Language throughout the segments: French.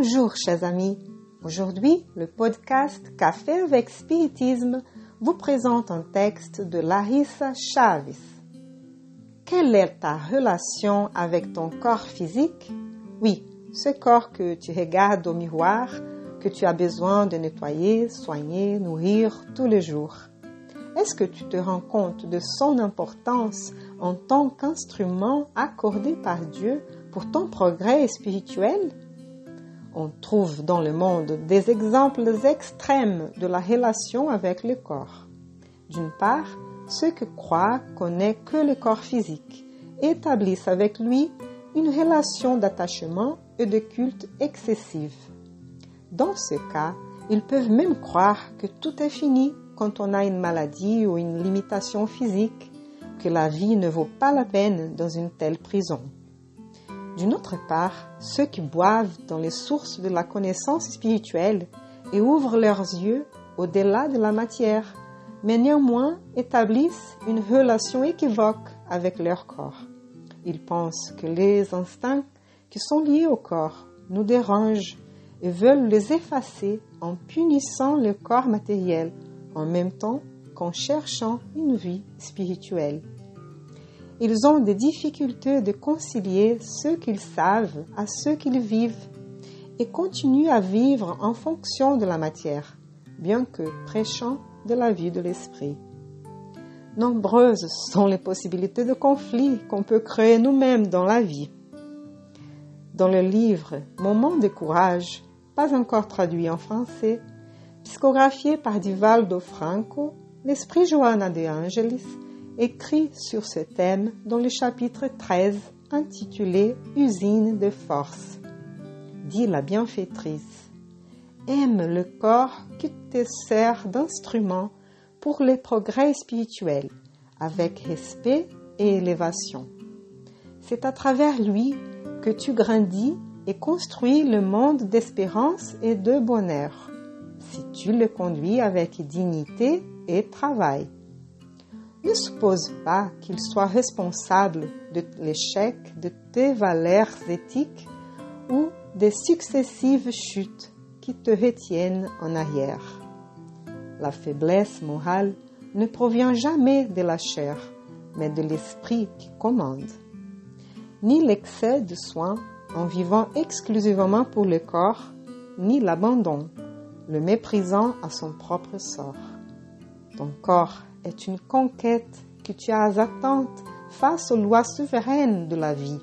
Bonjour chers amis. Aujourd'hui, le podcast Café avec Spiritisme vous présente un texte de Larissa Chavez. Quelle est ta relation avec ton corps physique? Oui, ce corps que tu regardes au miroir, que tu as besoin de nettoyer, soigner, nourrir tous les jours. Est-ce que tu te rends compte de son importance en tant qu'instrument accordé par Dieu pour ton progrès spirituel? On trouve dans le monde des exemples extrêmes de la relation avec le corps. D'une part, ceux qui croient qu'on n'est que le corps physique établissent avec lui une relation d'attachement et de culte excessive. Dans ce cas, ils peuvent même croire que tout est fini quand on a une maladie ou une limitation physique, que la vie ne vaut pas la peine dans une telle prison. D'une autre part, ceux qui boivent dans les sources de la connaissance spirituelle et ouvrent leurs yeux au-delà de la matière, mais néanmoins établissent une relation équivoque avec leur corps. Ils pensent que les instincts qui sont liés au corps nous dérangent et veulent les effacer en punissant le corps matériel en même temps qu'en cherchant une vie spirituelle. Ils ont des difficultés de concilier ce qu'ils savent à ce qu'ils vivent et continuent à vivre en fonction de la matière, bien que prêchant de la vie de l'esprit. Nombreuses sont les possibilités de conflit qu'on peut créer nous-mêmes dans la vie. Dans le livre Moment de courage, pas encore traduit en français, psychographié par Divaldo Franco, l'esprit Johanna de Angelis écrit sur ce thème dans le chapitre 13 intitulé Usine de force. Dit la bienfaitrice, aime le corps qui te sert d'instrument pour les progrès spirituels avec respect et élévation. C'est à travers lui que tu grandis et construis le monde d'espérance et de bonheur, si tu le conduis avec dignité et travail. Ne suppose pas qu'il soit responsable de l'échec de tes valeurs éthiques ou des successives chutes qui te retiennent en arrière. La faiblesse morale ne provient jamais de la chair, mais de l'esprit qui commande. Ni l'excès de soins en vivant exclusivement pour le corps, ni l'abandon, le méprisant à son propre sort. Ton corps est une conquête que tu as attente face aux lois souveraines de la vie.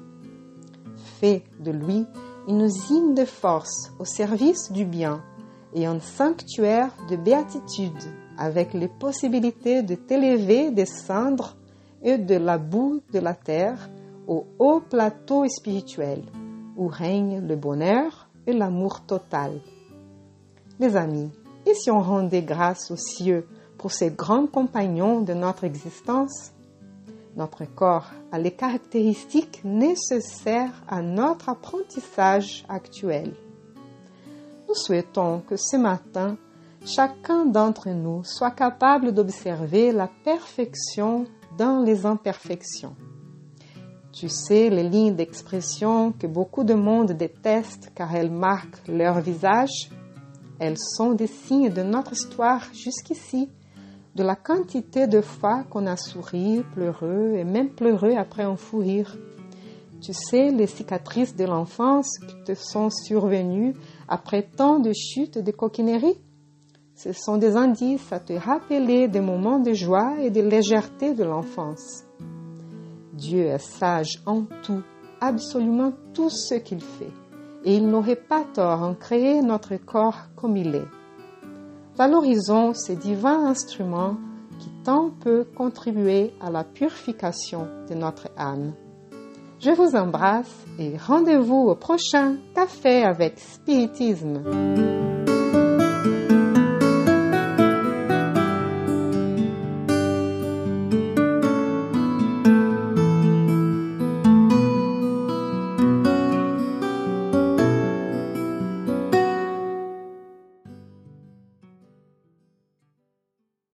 Fais de lui une usine de force au service du bien et un sanctuaire de béatitude avec les possibilités de t'élever des cendres et de la boue de la terre au haut plateau spirituel où règne le bonheur et l'amour total. Les amis, et si on rendait grâce aux cieux pour ces grands compagnons de notre existence Notre corps a les caractéristiques nécessaires à notre apprentissage actuel. Nous souhaitons que ce matin, chacun d'entre nous soit capable d'observer la perfection dans les imperfections. Tu sais les lignes d'expression que beaucoup de monde détestent car elles marquent leur visage. Elles sont des signes de notre histoire jusqu'ici, de la quantité de fois qu'on a souri, pleureux et même pleureux après un fou rire. Tu sais les cicatrices de l'enfance qui te sont survenues après tant de chutes et de coquineries Ce sont des indices à te rappeler des moments de joie et de légèreté de l'enfance. Dieu est sage en tout, absolument tout ce qu'il fait, et il n'aurait pas tort en créer notre corps comme il est. Valorisons ces divins instruments qui tant peuvent contribuer à la purification de notre âme. Je vous embrasse et rendez-vous au prochain Café avec Spiritisme.